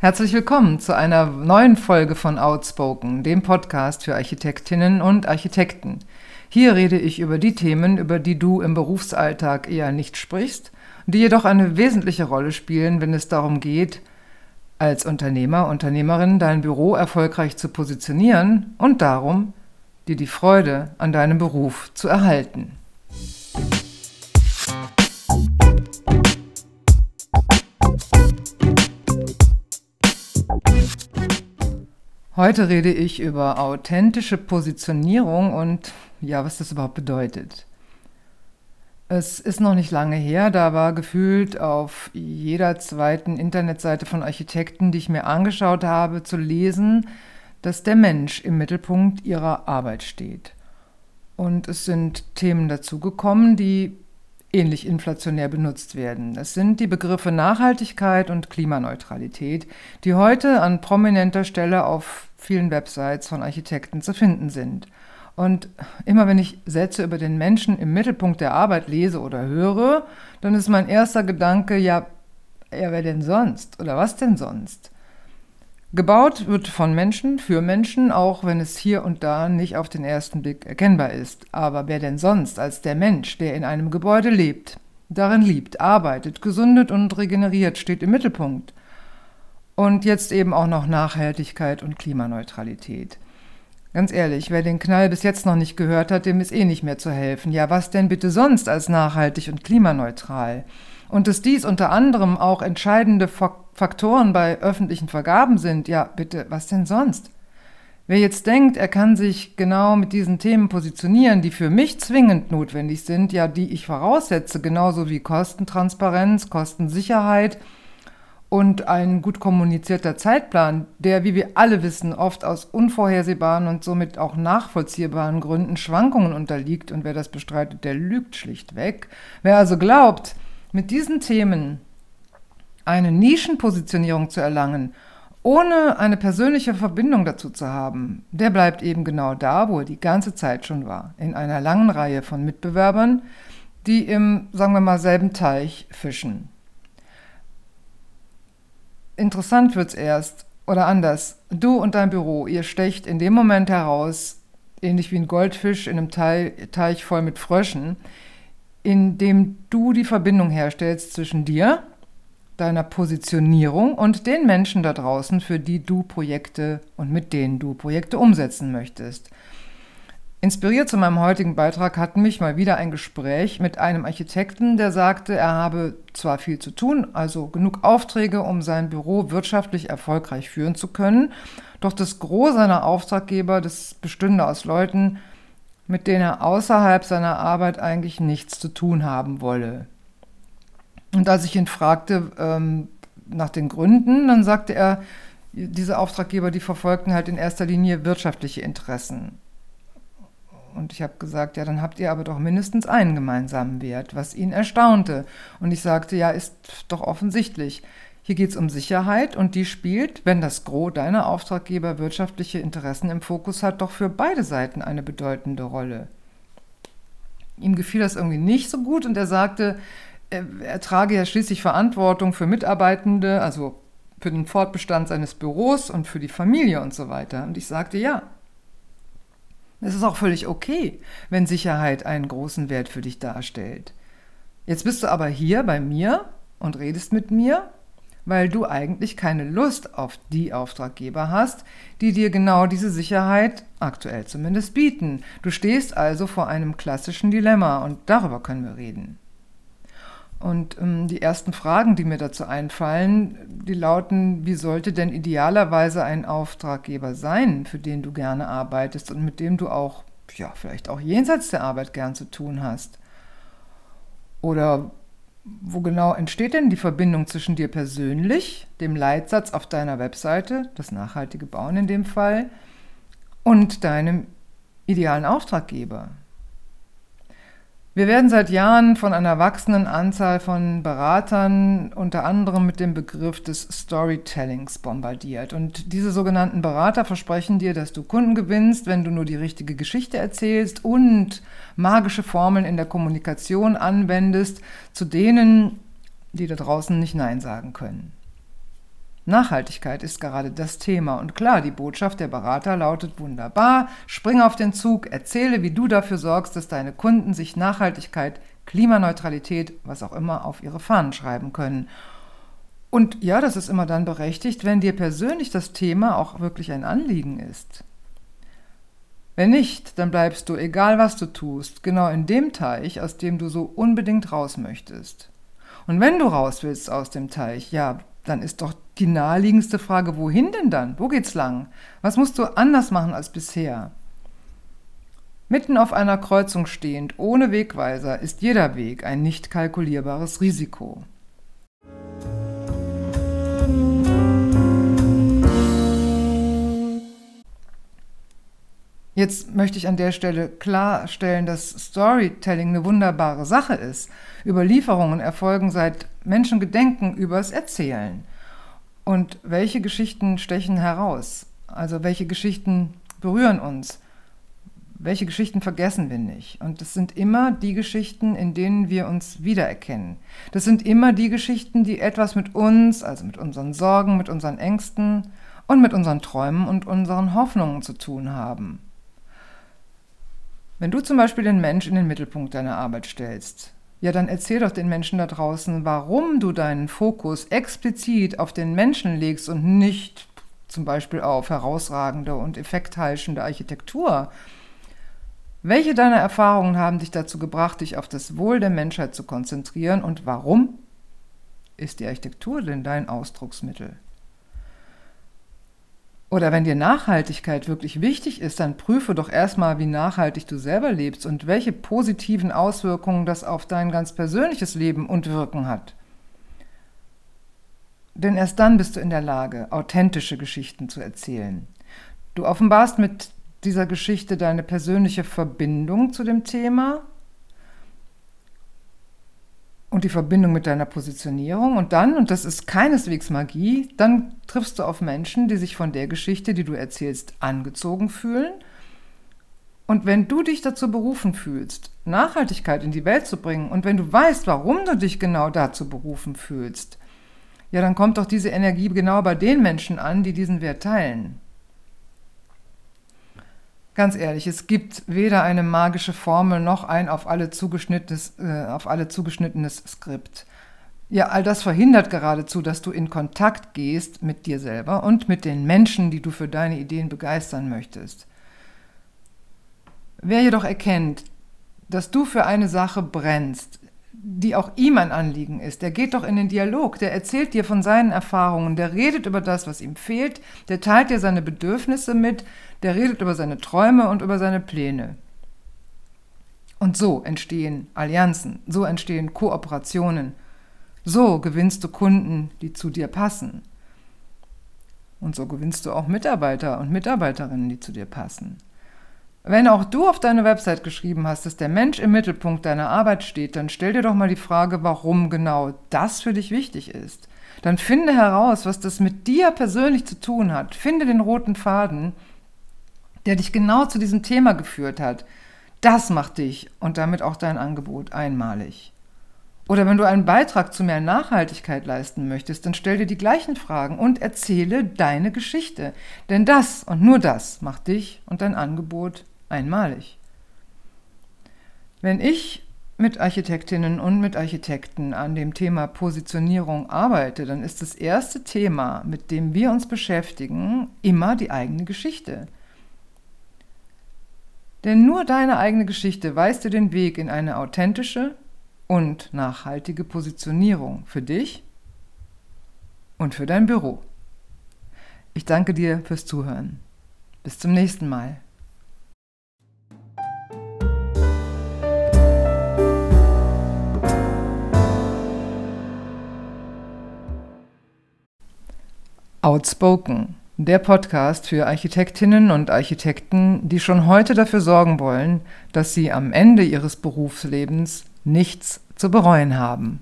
Herzlich willkommen zu einer neuen Folge von Outspoken, dem Podcast für Architektinnen und Architekten. Hier rede ich über die Themen, über die du im Berufsalltag eher nicht sprichst, die jedoch eine wesentliche Rolle spielen, wenn es darum geht, als Unternehmer, Unternehmerin dein Büro erfolgreich zu positionieren und darum, dir die Freude an deinem Beruf zu erhalten. Heute rede ich über authentische Positionierung und ja, was das überhaupt bedeutet. Es ist noch nicht lange her, da war gefühlt auf jeder zweiten Internetseite von Architekten, die ich mir angeschaut habe, zu lesen, dass der Mensch im Mittelpunkt ihrer Arbeit steht. Und es sind Themen dazugekommen, die ähnlich inflationär benutzt werden. Das sind die Begriffe Nachhaltigkeit und Klimaneutralität, die heute an prominenter Stelle auf vielen Websites von Architekten zu finden sind. Und immer wenn ich Sätze über den Menschen im Mittelpunkt der Arbeit lese oder höre, dann ist mein erster Gedanke, ja, ja, wer denn sonst? Oder was denn sonst? Gebaut wird von Menschen, für Menschen, auch wenn es hier und da nicht auf den ersten Blick erkennbar ist. Aber wer denn sonst als der Mensch, der in einem Gebäude lebt, darin liebt, arbeitet, gesundet und regeneriert, steht im Mittelpunkt. Und jetzt eben auch noch Nachhaltigkeit und Klimaneutralität. Ganz ehrlich, wer den Knall bis jetzt noch nicht gehört hat, dem ist eh nicht mehr zu helfen. Ja, was denn bitte sonst als nachhaltig und klimaneutral? Und dass dies unter anderem auch entscheidende Faktoren bei öffentlichen Vergaben sind, ja, bitte, was denn sonst? Wer jetzt denkt, er kann sich genau mit diesen Themen positionieren, die für mich zwingend notwendig sind, ja, die ich voraussetze, genauso wie Kostentransparenz, Kostensicherheit und ein gut kommunizierter Zeitplan, der, wie wir alle wissen, oft aus unvorhersehbaren und somit auch nachvollziehbaren Gründen Schwankungen unterliegt und wer das bestreitet, der lügt schlichtweg. Wer also glaubt, mit diesen Themen eine Nischenpositionierung zu erlangen, ohne eine persönliche Verbindung dazu zu haben, der bleibt eben genau da, wo er die ganze Zeit schon war, in einer langen Reihe von Mitbewerbern, die im, sagen wir mal, selben Teich fischen. Interessant wird's erst, oder anders, du und dein Büro, ihr stecht in dem Moment heraus, ähnlich wie ein Goldfisch in einem Teich voll mit Fröschen, indem du die Verbindung herstellst zwischen dir, deiner Positionierung und den Menschen da draußen, für die du Projekte und mit denen du Projekte umsetzen möchtest. Inspiriert zu meinem heutigen Beitrag hat mich mal wieder ein Gespräch mit einem Architekten, der sagte, er habe zwar viel zu tun, also genug Aufträge, um sein Büro wirtschaftlich erfolgreich führen zu können, doch das Gros seiner Auftraggeber, das bestünde aus Leuten, mit denen er außerhalb seiner Arbeit eigentlich nichts zu tun haben wolle. Und als ich ihn fragte ähm, nach den Gründen, dann sagte er, diese Auftraggeber, die verfolgten halt in erster Linie wirtschaftliche Interessen. Und ich habe gesagt, ja, dann habt ihr aber doch mindestens einen gemeinsamen Wert, was ihn erstaunte. Und ich sagte, ja, ist doch offensichtlich. Hier geht es um Sicherheit und die spielt, wenn das Gros deiner Auftraggeber wirtschaftliche Interessen im Fokus hat, doch für beide Seiten eine bedeutende Rolle. Ihm gefiel das irgendwie nicht so gut und er sagte, er, er trage ja schließlich Verantwortung für Mitarbeitende, also für den Fortbestand seines Büros und für die Familie und so weiter. Und ich sagte, ja, es ist auch völlig okay, wenn Sicherheit einen großen Wert für dich darstellt. Jetzt bist du aber hier bei mir und redest mit mir weil du eigentlich keine Lust auf die Auftraggeber hast, die dir genau diese Sicherheit aktuell zumindest bieten. Du stehst also vor einem klassischen Dilemma und darüber können wir reden. Und ähm, die ersten Fragen, die mir dazu einfallen, die lauten, wie sollte denn idealerweise ein Auftraggeber sein, für den du gerne arbeitest und mit dem du auch, ja, vielleicht auch jenseits der Arbeit gern zu tun hast? Oder wo genau entsteht denn die Verbindung zwischen dir persönlich, dem Leitsatz auf deiner Webseite, das nachhaltige Bauen in dem Fall, und deinem idealen Auftraggeber? Wir werden seit Jahren von einer wachsenden Anzahl von Beratern unter anderem mit dem Begriff des Storytellings bombardiert. Und diese sogenannten Berater versprechen dir, dass du Kunden gewinnst, wenn du nur die richtige Geschichte erzählst und magische Formeln in der Kommunikation anwendest, zu denen, die da draußen nicht Nein sagen können. Nachhaltigkeit ist gerade das Thema. Und klar, die Botschaft der Berater lautet wunderbar, spring auf den Zug, erzähle, wie du dafür sorgst, dass deine Kunden sich Nachhaltigkeit, Klimaneutralität, was auch immer, auf ihre Fahnen schreiben können. Und ja, das ist immer dann berechtigt, wenn dir persönlich das Thema auch wirklich ein Anliegen ist. Wenn nicht, dann bleibst du, egal was du tust, genau in dem Teich, aus dem du so unbedingt raus möchtest. Und wenn du raus willst aus dem Teich, ja, dann ist doch die naheliegendste Frage, wohin denn dann? Wo geht's lang? Was musst du anders machen als bisher? Mitten auf einer Kreuzung stehend, ohne Wegweiser, ist jeder Weg ein nicht kalkulierbares Risiko. Jetzt möchte ich an der Stelle klarstellen, dass Storytelling eine wunderbare Sache ist. Überlieferungen erfolgen seit Menschengedenken übers Erzählen. Und welche Geschichten stechen heraus? Also welche Geschichten berühren uns? Welche Geschichten vergessen wir nicht? Und das sind immer die Geschichten, in denen wir uns wiedererkennen. Das sind immer die Geschichten, die etwas mit uns, also mit unseren Sorgen, mit unseren Ängsten und mit unseren Träumen und unseren Hoffnungen zu tun haben. Wenn du zum Beispiel den Mensch in den Mittelpunkt deiner Arbeit stellst, ja, dann erzähl doch den Menschen da draußen, warum du deinen Fokus explizit auf den Menschen legst und nicht zum Beispiel auf herausragende und effektheischende Architektur. Welche deiner Erfahrungen haben dich dazu gebracht, dich auf das Wohl der Menschheit zu konzentrieren und warum ist die Architektur denn dein Ausdrucksmittel? Oder wenn dir Nachhaltigkeit wirklich wichtig ist, dann prüfe doch erstmal, wie nachhaltig du selber lebst und welche positiven Auswirkungen das auf dein ganz persönliches Leben und Wirken hat. Denn erst dann bist du in der Lage, authentische Geschichten zu erzählen. Du offenbarst mit dieser Geschichte deine persönliche Verbindung zu dem Thema und die Verbindung mit deiner Positionierung. Und dann, und das ist keineswegs Magie, dann triffst du auf Menschen, die sich von der Geschichte, die du erzählst, angezogen fühlen. Und wenn du dich dazu berufen fühlst, Nachhaltigkeit in die Welt zu bringen, und wenn du weißt, warum du dich genau dazu berufen fühlst, ja, dann kommt doch diese Energie genau bei den Menschen an, die diesen Wert teilen. Ganz ehrlich, es gibt weder eine magische Formel noch ein auf alle zugeschnittenes, äh, auf alle zugeschnittenes Skript. Ja, all das verhindert geradezu, dass du in Kontakt gehst mit dir selber und mit den Menschen, die du für deine Ideen begeistern möchtest. Wer jedoch erkennt, dass du für eine Sache brennst, die auch ihm ein Anliegen ist. Der geht doch in den Dialog, der erzählt dir von seinen Erfahrungen, der redet über das, was ihm fehlt, der teilt dir seine Bedürfnisse mit, der redet über seine Träume und über seine Pläne. Und so entstehen Allianzen, so entstehen Kooperationen, so gewinnst du Kunden, die zu dir passen. Und so gewinnst du auch Mitarbeiter und Mitarbeiterinnen, die zu dir passen. Wenn auch du auf deine Website geschrieben hast, dass der Mensch im Mittelpunkt deiner Arbeit steht, dann stell dir doch mal die Frage, warum genau das für dich wichtig ist. Dann finde heraus, was das mit dir persönlich zu tun hat. Finde den roten Faden, der dich genau zu diesem Thema geführt hat. Das macht dich und damit auch dein Angebot einmalig. Oder wenn du einen Beitrag zu mehr Nachhaltigkeit leisten möchtest, dann stell dir die gleichen Fragen und erzähle deine Geschichte. Denn das und nur das macht dich und dein Angebot einmalig. Wenn ich mit Architektinnen und mit Architekten an dem Thema Positionierung arbeite, dann ist das erste Thema, mit dem wir uns beschäftigen, immer die eigene Geschichte. Denn nur deine eigene Geschichte weist dir den Weg in eine authentische und nachhaltige Positionierung für dich und für dein Büro. Ich danke dir fürs Zuhören. Bis zum nächsten Mal. Outspoken, der Podcast für Architektinnen und Architekten, die schon heute dafür sorgen wollen, dass sie am Ende ihres Berufslebens nichts zu bereuen haben.